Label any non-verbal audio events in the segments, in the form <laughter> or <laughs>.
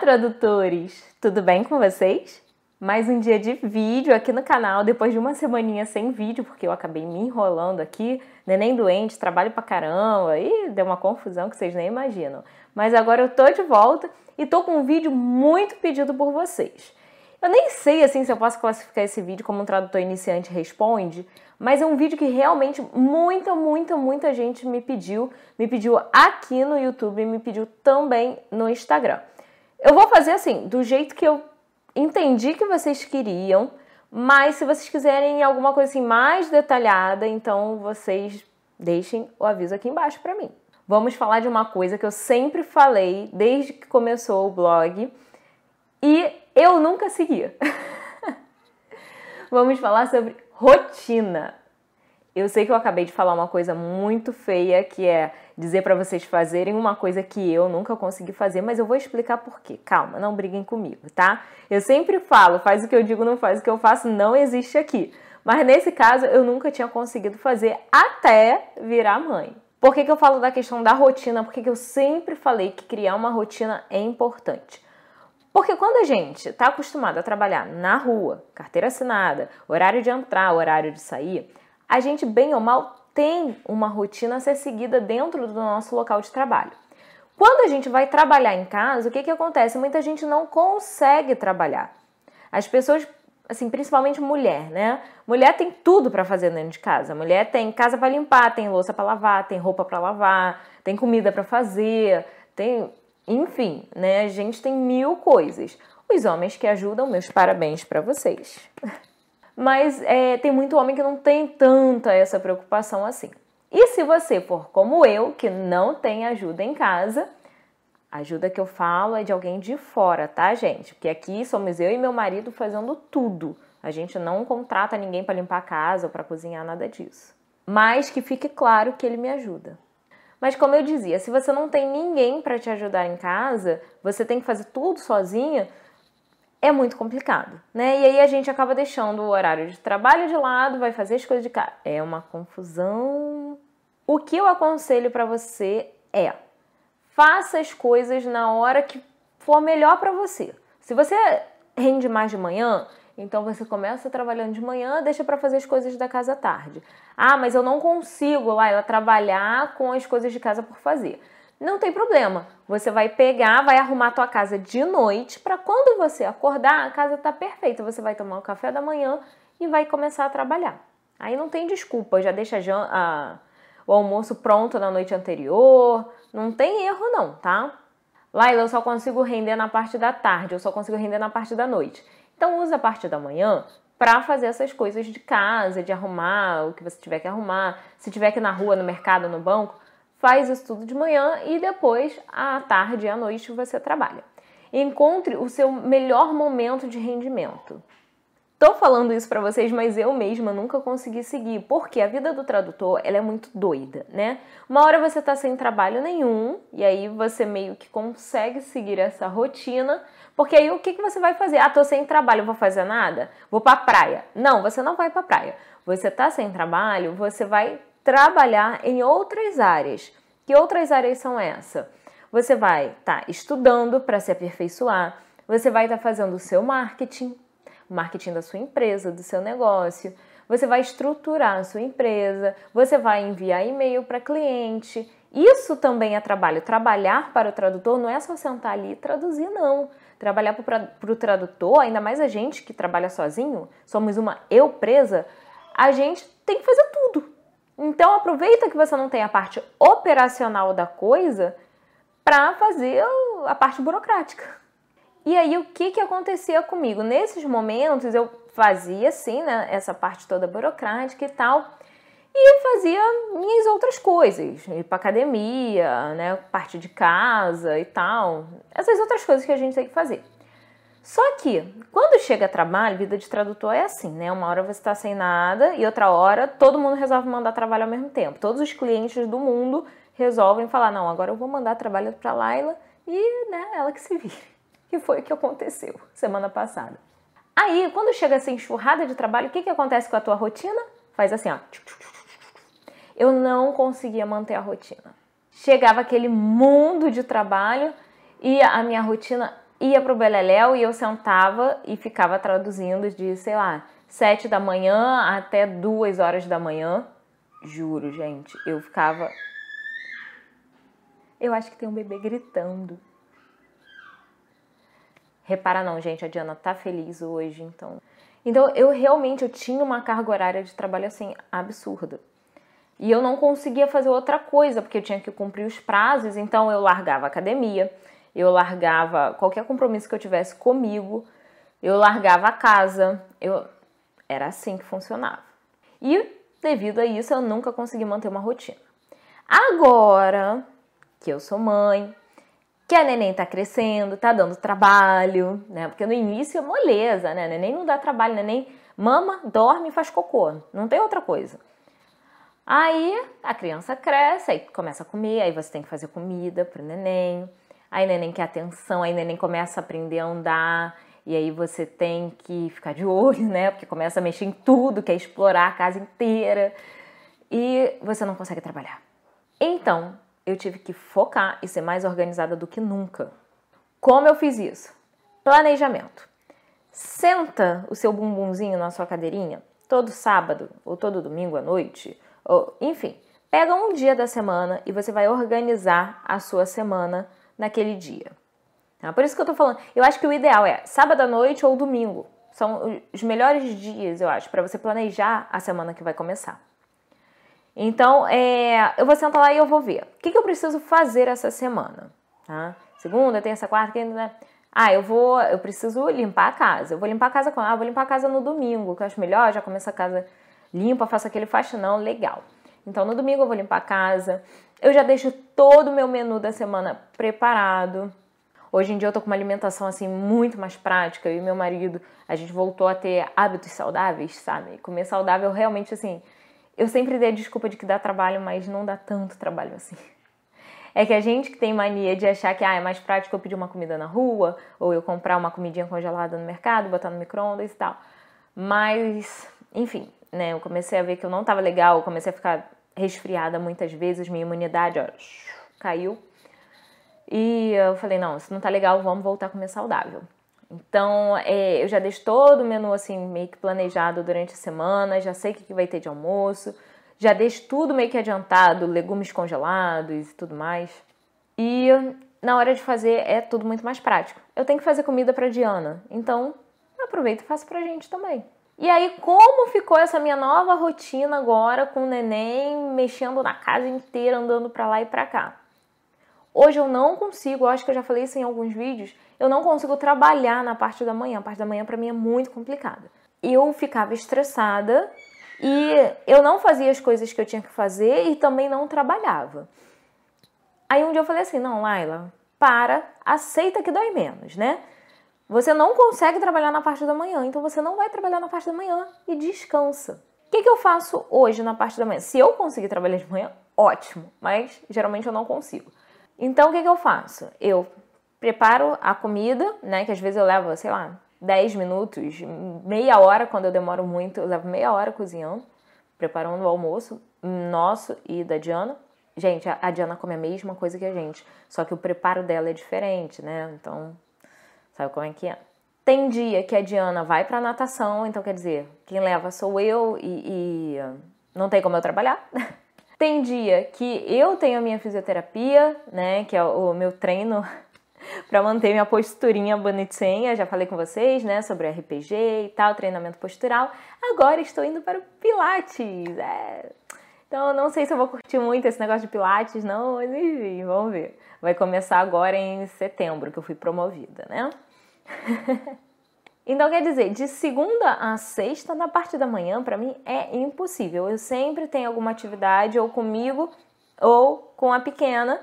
tradutores! Tudo bem com vocês? Mais um dia de vídeo aqui no canal, depois de uma semaninha sem vídeo, porque eu acabei me enrolando aqui, neném doente, trabalho pra caramba, e deu uma confusão que vocês nem imaginam. Mas agora eu tô de volta e tô com um vídeo muito pedido por vocês. Eu nem sei assim se eu posso classificar esse vídeo como um tradutor iniciante responde, mas é um vídeo que realmente muita, muita, muita gente me pediu, me pediu aqui no YouTube e me pediu também no Instagram. Eu vou fazer assim, do jeito que eu entendi que vocês queriam, mas se vocês quiserem alguma coisa assim mais detalhada, então vocês deixem o aviso aqui embaixo para mim. Vamos falar de uma coisa que eu sempre falei desde que começou o blog e eu nunca seguia. <laughs> Vamos falar sobre rotina. Eu sei que eu acabei de falar uma coisa muito feia, que é dizer para vocês fazerem uma coisa que eu nunca consegui fazer, mas eu vou explicar por quê. Calma, não briguem comigo, tá? Eu sempre falo, faz o que eu digo, não faz o que eu faço, não existe aqui. Mas nesse caso, eu nunca tinha conseguido fazer até virar mãe. Por que, que eu falo da questão da rotina? Porque eu sempre falei que criar uma rotina é importante. Porque quando a gente está acostumado a trabalhar na rua, carteira assinada, horário de entrar, horário de sair, a gente, bem ou mal, tem uma rotina a ser seguida dentro do nosso local de trabalho. Quando a gente vai trabalhar em casa, o que, que acontece? Muita gente não consegue trabalhar. As pessoas, assim, principalmente mulher, né? Mulher tem tudo para fazer dentro de casa. Mulher tem casa para limpar, tem louça para lavar, tem roupa para lavar, tem comida para fazer, tem enfim, né? A gente tem mil coisas. Os homens que ajudam, meus parabéns para vocês. <laughs> Mas é, tem muito homem que não tem tanta essa preocupação assim. E se você for como eu, que não tem ajuda em casa, ajuda que eu falo é de alguém de fora, tá, gente? Porque aqui somos eu e meu marido fazendo tudo. A gente não contrata ninguém para limpar a casa ou para cozinhar, nada disso. Mas que fique claro que ele me ajuda. Mas como eu dizia, se você não tem ninguém para te ajudar em casa, você tem que fazer tudo sozinha, é muito complicado, né? E aí a gente acaba deixando o horário de trabalho de lado, vai fazer as coisas de casa. É uma confusão. O que eu aconselho para você é: faça as coisas na hora que for melhor para você. Se você rende mais de manhã, então você começa trabalhando de manhã, deixa para fazer as coisas da casa à tarde. Ah, mas eu não consigo lá trabalhar com as coisas de casa por fazer. Não tem problema. Você vai pegar, vai arrumar a tua casa de noite para quando você acordar, a casa tá perfeita. Você vai tomar o café da manhã e vai começar a trabalhar. Aí não tem desculpa, já deixa a, o almoço pronto na noite anterior. Não tem erro não, tá? Laila, eu só consigo render na parte da tarde, eu só consigo render na parte da noite. Então usa a parte da manhã para fazer essas coisas de casa, de arrumar o que você tiver que arrumar. Se tiver que ir na rua, no mercado, no banco, faz isso tudo de manhã e depois, à tarde e à noite, você trabalha. Encontre o seu melhor momento de rendimento. Tô falando isso para vocês, mas eu mesma nunca consegui seguir, porque a vida do tradutor, ela é muito doida, né? Uma hora você tá sem trabalho nenhum, e aí você meio que consegue seguir essa rotina, porque aí o que, que você vai fazer? Ah, tô sem trabalho, vou fazer nada? Vou pra praia. Não, você não vai pra praia. Você tá sem trabalho, você vai trabalhar em outras áreas. Que outras áreas são essas? Você vai estar tá estudando para se aperfeiçoar, você vai estar tá fazendo o seu marketing, marketing da sua empresa, do seu negócio. Você vai estruturar a sua empresa, você vai enviar e-mail para cliente. Isso também é trabalho. Trabalhar para o tradutor não é só sentar ali e traduzir, não. Trabalhar para o tradutor, ainda mais a gente que trabalha sozinho, somos uma eu presa, a gente tem que fazer. Então aproveita que você não tem a parte operacional da coisa para fazer a parte burocrática. E aí, o que, que acontecia comigo? Nesses momentos, eu fazia, assim, né, essa parte toda burocrática e tal, e fazia minhas outras coisas, ir pra academia, né, parte de casa e tal, essas outras coisas que a gente tem que fazer. Só que, quando chega trabalho, vida de tradutor é assim, né? Uma hora você está sem nada e outra hora todo mundo resolve mandar trabalho ao mesmo tempo. Todos os clientes do mundo resolvem falar: não, agora eu vou mandar trabalho para Laila e né, ela que se vire <laughs> que foi o que aconteceu semana passada. Aí, quando chega essa enxurrada de trabalho, o que, que acontece com a tua rotina? Faz assim, ó. Eu não conseguia manter a rotina. Chegava aquele mundo de trabalho e a minha rotina ia pro Beleléu e eu sentava e ficava traduzindo de, sei lá, sete da manhã até duas horas da manhã. Juro, gente, eu ficava. Eu acho que tem um bebê gritando. Repara não, gente, a Diana tá feliz hoje, então. Então, eu realmente eu tinha uma carga horária de trabalho assim absurda. E eu não conseguia fazer outra coisa, porque eu tinha que cumprir os prazos, então eu largava a academia, eu largava qualquer compromisso que eu tivesse comigo, eu largava a casa, eu era assim que funcionava. E devido a isso eu nunca consegui manter uma rotina. Agora que eu sou mãe, que a neném tá crescendo, tá dando trabalho, né? Porque no início é moleza, né? Neném não dá trabalho, neném mama, dorme e faz cocô, não tem outra coisa. Aí a criança cresce, aí começa a comer, aí você tem que fazer comida pro neném. Aí neném quer atenção, aí neném começa a aprender a andar, e aí você tem que ficar de olho, né? Porque começa a mexer em tudo, quer explorar a casa inteira e você não consegue trabalhar. Então, eu tive que focar e ser mais organizada do que nunca. Como eu fiz isso? Planejamento. Senta o seu bumbumzinho na sua cadeirinha todo sábado ou todo domingo à noite, ou enfim, pega um dia da semana e você vai organizar a sua semana naquele dia. Tá? Por isso que eu tô falando, eu acho que o ideal é sábado à noite ou domingo. São os melhores dias, eu acho, para você planejar a semana que vai começar. Então, é, eu vou sentar lá e eu vou ver. O que, que eu preciso fazer essa semana? Tá? Segunda, terça, quarta, quinta, né? Ah, eu vou, eu preciso limpar a casa. Eu vou limpar a casa quando? Ah, vou limpar a casa no domingo, que eu acho melhor, já começa a casa limpa, faço aquele faxinão legal. Então, no domingo eu vou limpar a casa. Eu já deixo todo o meu menu da semana preparado. Hoje em dia eu tô com uma alimentação assim muito mais prática. Eu e meu marido, a gente voltou a ter hábitos saudáveis, sabe? Comer saudável realmente assim. Eu sempre dei a desculpa de que dá trabalho, mas não dá tanto trabalho assim. É que a gente que tem mania de achar que ah, é mais prático eu pedir uma comida na rua, ou eu comprar uma comidinha congelada no mercado, botar no micro-ondas e tal. Mas, enfim, né? Eu comecei a ver que eu não tava legal, eu comecei a ficar resfriada muitas vezes, minha imunidade, ó, caiu. E eu falei, não, isso não tá legal, vamos voltar a comer saudável. Então, é, eu já deixo todo o menu assim meio que planejado durante a semana, já sei o que vai ter de almoço, já deixo tudo meio que adiantado, legumes congelados e tudo mais. E na hora de fazer é tudo muito mais prático. Eu tenho que fazer comida para Diana, então aproveito e faço pra gente também. E aí, como ficou essa minha nova rotina agora com o neném mexendo na casa inteira, andando para lá e para cá? Hoje eu não consigo, acho que eu já falei isso em alguns vídeos, eu não consigo trabalhar na parte da manhã. A parte da manhã para mim é muito complicada. Eu ficava estressada e eu não fazia as coisas que eu tinha que fazer e também não trabalhava. Aí um dia eu falei assim: "Não, Laila, para, aceita que dói menos, né? Você não consegue trabalhar na parte da manhã, então você não vai trabalhar na parte da manhã e descansa. O que, que eu faço hoje na parte da manhã? Se eu conseguir trabalhar de manhã, ótimo, mas geralmente eu não consigo. Então, o que, que eu faço? Eu preparo a comida, né? Que às vezes eu levo, sei lá, 10 minutos, meia hora, quando eu demoro muito, eu levo meia hora cozinhando, preparando o almoço nosso e da Diana. Gente, a Diana come a mesma coisa que a gente, só que o preparo dela é diferente, né? Então, sabe como é que é? Tem dia que a Diana vai pra natação, então quer dizer, quem leva sou eu e, e não tem como eu trabalhar. <laughs> Tem dia que eu tenho a minha fisioterapia, né, que é o meu treino <laughs> para manter minha posturinha bonitinha. Já falei com vocês, né, sobre RPG e tal, treinamento postural. Agora estou indo para o Pilates. É. Então, não sei se eu vou curtir muito esse negócio de Pilates, não, mas enfim, vamos ver. Vai começar agora em setembro, que eu fui promovida, né? <laughs> Então, quer dizer, de segunda a sexta, na parte da manhã, para mim é impossível. Eu sempre tenho alguma atividade ou comigo ou com a pequena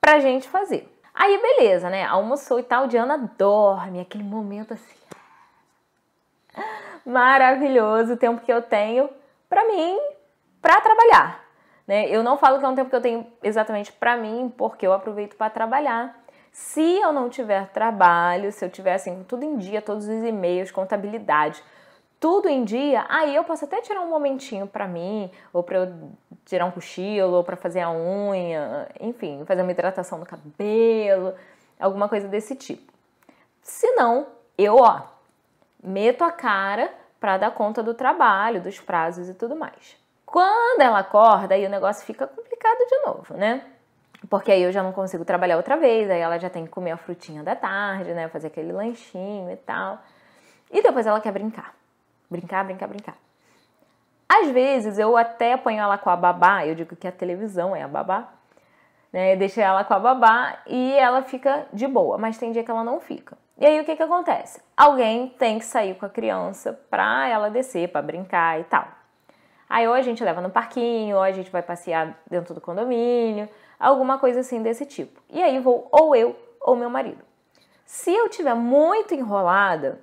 pra gente fazer. Aí, beleza, né? Almoçou e tal, Diana dorme, aquele momento assim. <laughs> Maravilhoso o tempo que eu tenho para mim, para trabalhar. Né? Eu não falo que é um tempo que eu tenho exatamente para mim, porque eu aproveito para trabalhar. Se eu não tiver trabalho, se eu tiver assim, tudo em dia, todos os e-mails, contabilidade, tudo em dia, aí eu posso até tirar um momentinho para mim, ou para eu tirar um cochilo, ou para fazer a unha, enfim, fazer uma hidratação no cabelo, alguma coisa desse tipo. Se não, eu, ó, meto a cara para dar conta do trabalho, dos prazos e tudo mais. Quando ela acorda, aí o negócio fica complicado de novo, né? Porque aí eu já não consigo trabalhar outra vez, aí ela já tem que comer a frutinha da tarde, né? Fazer aquele lanchinho e tal. E depois ela quer brincar. Brincar, brincar, brincar. Às vezes eu até ponho ela com a babá, eu digo que a televisão é a babá, né? Deixo ela com a babá e ela fica de boa, mas tem dia que ela não fica. E aí o que que acontece? Alguém tem que sair com a criança pra ela descer, pra brincar e tal. Aí ou a gente leva no parquinho, ou a gente vai passear dentro do condomínio, alguma coisa assim desse tipo. E aí vou ou eu ou meu marido. Se eu tiver muito enrolada,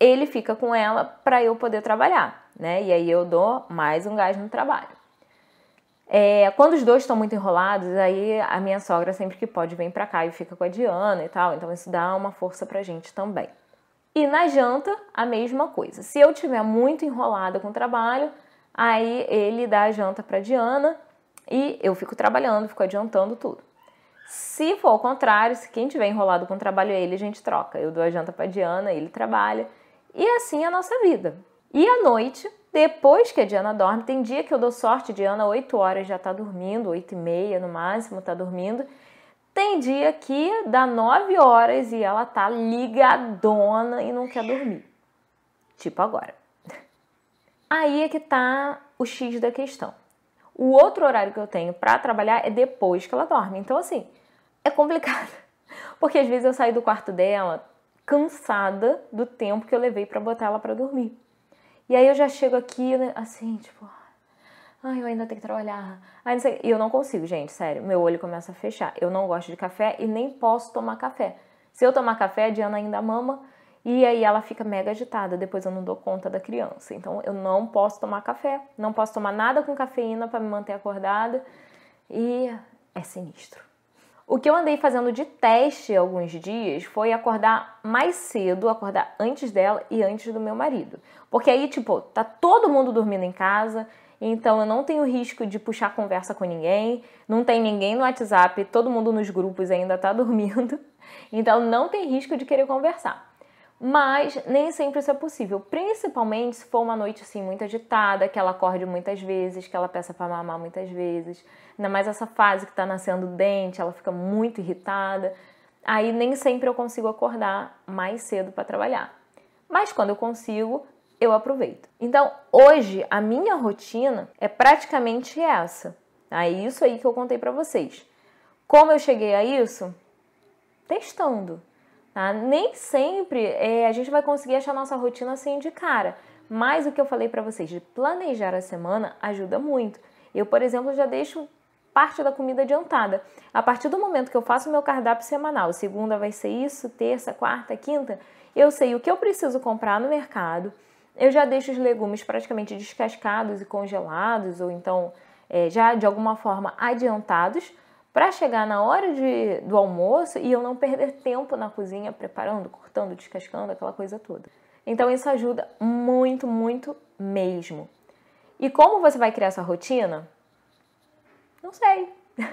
ele fica com ela para eu poder trabalhar, né? E aí eu dou mais um gás no trabalho. É, quando os dois estão muito enrolados, aí a minha sogra sempre que pode vem para cá e fica com a Diana e tal, então isso dá uma força pra gente também. E na janta, a mesma coisa. Se eu tiver muito enrolada com o trabalho, aí ele dá a janta para Diana e eu fico trabalhando, fico adiantando tudo. Se for ao contrário, se quem tiver enrolado com o trabalho é ele, a gente troca. Eu dou a janta para Diana, ele trabalha. E assim é a nossa vida. E à noite, depois que a Diana dorme, tem dia que eu dou sorte, Diana 8 horas já tá dormindo, 8 e meia no máximo tá dormindo. Tem dia que dá 9 horas e ela tá ligadona e não quer dormir. Tipo agora. <laughs> Aí é que tá o X da questão. O outro horário que eu tenho para trabalhar é depois que ela dorme. Então, assim, é complicado. <laughs> Porque às vezes eu saio do quarto dela cansada do tempo que eu levei para botar ela para dormir. E aí eu já chego aqui, né, assim, tipo, ai, eu ainda tenho que trabalhar. Ai, não sei. E eu não consigo, gente, sério. Meu olho começa a fechar. Eu não gosto de café e nem posso tomar café. Se eu tomar café, a Diana ainda mama e aí ela fica mega agitada, depois eu não dou conta da criança. Então eu não posso tomar café, não posso tomar nada com cafeína para me manter acordada e é sinistro. O que eu andei fazendo de teste alguns dias foi acordar mais cedo, acordar antes dela e antes do meu marido. Porque aí, tipo, tá todo mundo dormindo em casa, então eu não tenho risco de puxar conversa com ninguém, não tem ninguém no WhatsApp, todo mundo nos grupos ainda tá <laughs> dormindo, então não tem risco de querer conversar mas nem sempre isso é possível, principalmente se for uma noite assim muito agitada, que ela acorde muitas vezes, que ela peça para mamar muitas vezes, ainda mais essa fase que está nascendo dente, ela fica muito irritada. Aí nem sempre eu consigo acordar mais cedo para trabalhar. Mas quando eu consigo, eu aproveito. Então, hoje a minha rotina é praticamente essa. É isso aí que eu contei para vocês. Como eu cheguei a isso? Testando Tá? Nem sempre é, a gente vai conseguir achar nossa rotina assim de cara, mas o que eu falei para vocês de planejar a semana ajuda muito. Eu, por exemplo, já deixo parte da comida adiantada. A partir do momento que eu faço meu cardápio semanal, segunda vai ser isso, terça, quarta, quinta, eu sei o que eu preciso comprar no mercado. Eu já deixo os legumes praticamente descascados e congelados, ou então é, já de alguma forma adiantados para chegar na hora de, do almoço e eu não perder tempo na cozinha preparando, cortando, descascando, aquela coisa toda. Então isso ajuda muito, muito mesmo. E como você vai criar essa rotina? Não sei. <laughs>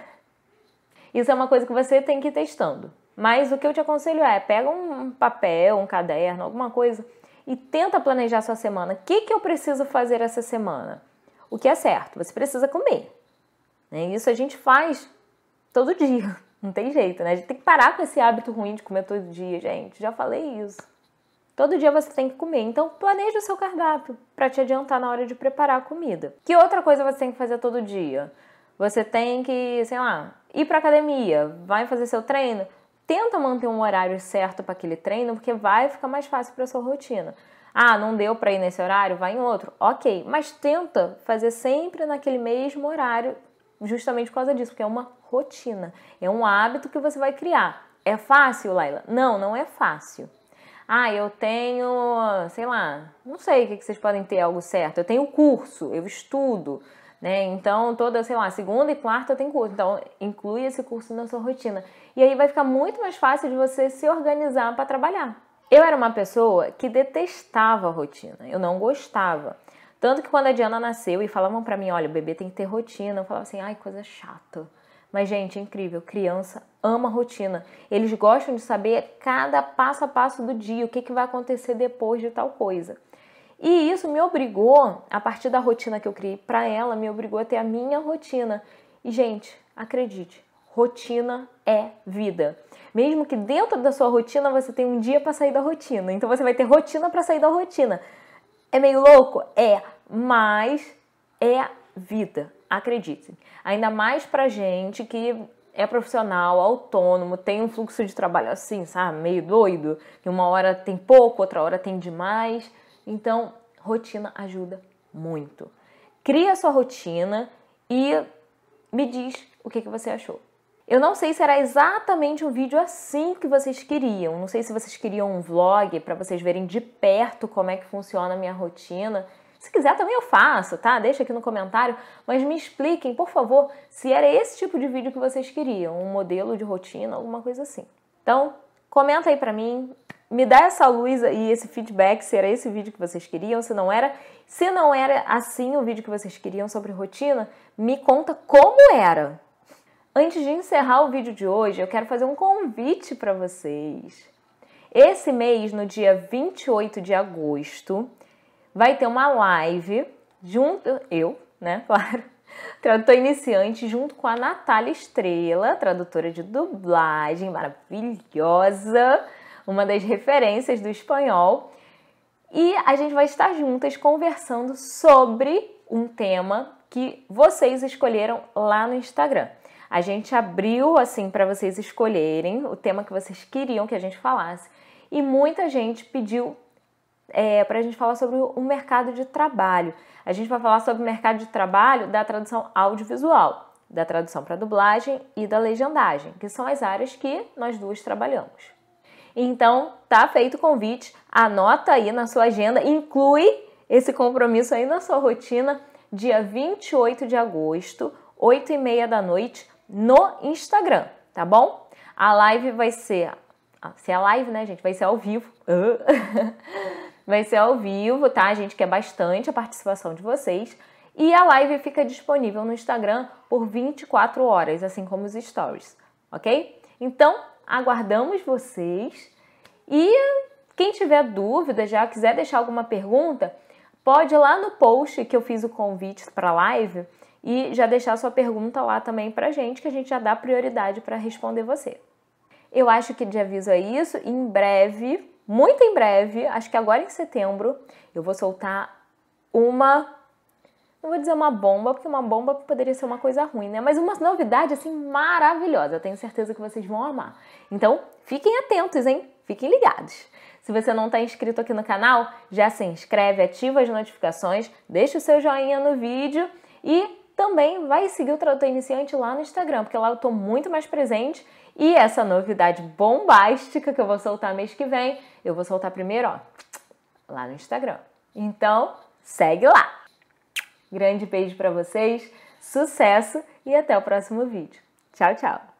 Isso é uma coisa que você tem que ir testando. Mas o que eu te aconselho é, pega um papel, um caderno, alguma coisa e tenta planejar sua semana. O que, que eu preciso fazer essa semana? O que é certo? Você precisa comer. Né? Isso a gente faz todo dia. <laughs> Não tem jeito, né? A gente tem que parar com esse hábito ruim de comer todo dia, gente. Já falei isso. Todo dia você tem que comer. Então, planeje o seu cardápio para te adiantar na hora de preparar a comida. Que outra coisa você tem que fazer todo dia? Você tem que, sei lá, ir para academia, vai fazer seu treino. Tenta manter um horário certo para aquele treino, porque vai ficar mais fácil para sua rotina. Ah, não deu para ir nesse horário, vai em outro. OK, mas tenta fazer sempre naquele mesmo horário justamente por causa disso, porque é uma rotina, é um hábito que você vai criar. É fácil, Laila? Não, não é fácil. Ah, eu tenho, sei lá, não sei o que vocês podem ter algo certo. Eu tenho curso, eu estudo, né? Então, toda, sei lá, segunda e quarta eu tenho curso. Então, inclui esse curso na sua rotina. E aí vai ficar muito mais fácil de você se organizar para trabalhar. Eu era uma pessoa que detestava a rotina, eu não gostava. Tanto que quando a Diana nasceu e falavam para mim, olha, o bebê tem que ter rotina, eu falava assim, ai, coisa chata. Mas, gente, é incrível. Criança ama rotina. Eles gostam de saber cada passo a passo do dia, o que, que vai acontecer depois de tal coisa. E isso me obrigou, a partir da rotina que eu criei para ela, me obrigou a ter a minha rotina. E, gente, acredite, rotina é vida. Mesmo que dentro da sua rotina você tenha um dia para sair da rotina. Então você vai ter rotina para sair da rotina. É meio louco? É, mas é vida, acredite. Ainda mais pra gente que é profissional, autônomo, tem um fluxo de trabalho assim, sabe, meio doido, que uma hora tem pouco, outra hora tem demais. Então, rotina ajuda muito. Cria sua rotina e me diz o que, que você achou. Eu não sei se era exatamente um vídeo assim que vocês queriam. Não sei se vocês queriam um vlog para vocês verem de perto como é que funciona a minha rotina. Se quiser também eu faço, tá? Deixa aqui no comentário, mas me expliquem, por favor, se era esse tipo de vídeo que vocês queriam, um modelo de rotina, alguma coisa assim. Então, comenta aí pra mim, me dá essa luz e esse feedback se era esse vídeo que vocês queriam, se não era. Se não era assim o vídeo que vocês queriam sobre rotina, me conta como era. Antes de encerrar o vídeo de hoje, eu quero fazer um convite para vocês. Esse mês, no dia 28 de agosto, vai ter uma live junto, eu, né, <laughs> claro, tradutor iniciante, junto com a Natália Estrela, tradutora de dublagem maravilhosa, uma das referências do espanhol. E a gente vai estar juntas conversando sobre um tema que vocês escolheram lá no Instagram. A gente abriu assim para vocês escolherem o tema que vocês queriam que a gente falasse e muita gente pediu é, para a gente falar sobre o mercado de trabalho. A gente vai falar sobre o mercado de trabalho da tradução audiovisual, da tradução para dublagem e da legendagem, que são as áreas que nós duas trabalhamos. Então, tá feito o convite, anota aí na sua agenda, inclui esse compromisso aí na sua rotina, dia 28 de agosto, 8 e meia da noite, no Instagram, tá bom? A live vai ser. Ah, se é live, né, gente? Vai ser ao vivo. <laughs> vai ser ao vivo, tá? A gente quer bastante a participação de vocês. E a live fica disponível no Instagram por 24 horas, assim como os stories, ok? Então, aguardamos vocês. E quem tiver dúvida, já quiser deixar alguma pergunta, pode ir lá no post que eu fiz o convite para a live e já deixar sua pergunta lá também pra gente, que a gente já dá prioridade para responder você. Eu acho que de aviso é isso. Em breve, muito em breve, acho que agora em setembro, eu vou soltar uma. Não vou dizer uma bomba, porque uma bomba poderia ser uma coisa ruim, né? Mas uma novidade assim maravilhosa. Eu tenho certeza que vocês vão amar. Então, fiquem atentos, hein? Fiquem ligados. Se você não está inscrito aqui no canal, já se inscreve, ativa as notificações, deixa o seu joinha no vídeo e também vai seguir o Tradutor Iniciante lá no Instagram, porque lá eu estou muito mais presente e essa novidade bombástica que eu vou soltar mês que vem, eu vou soltar primeiro, ó, lá no Instagram. Então, segue lá. Grande beijo para vocês, sucesso e até o próximo vídeo. Tchau, tchau.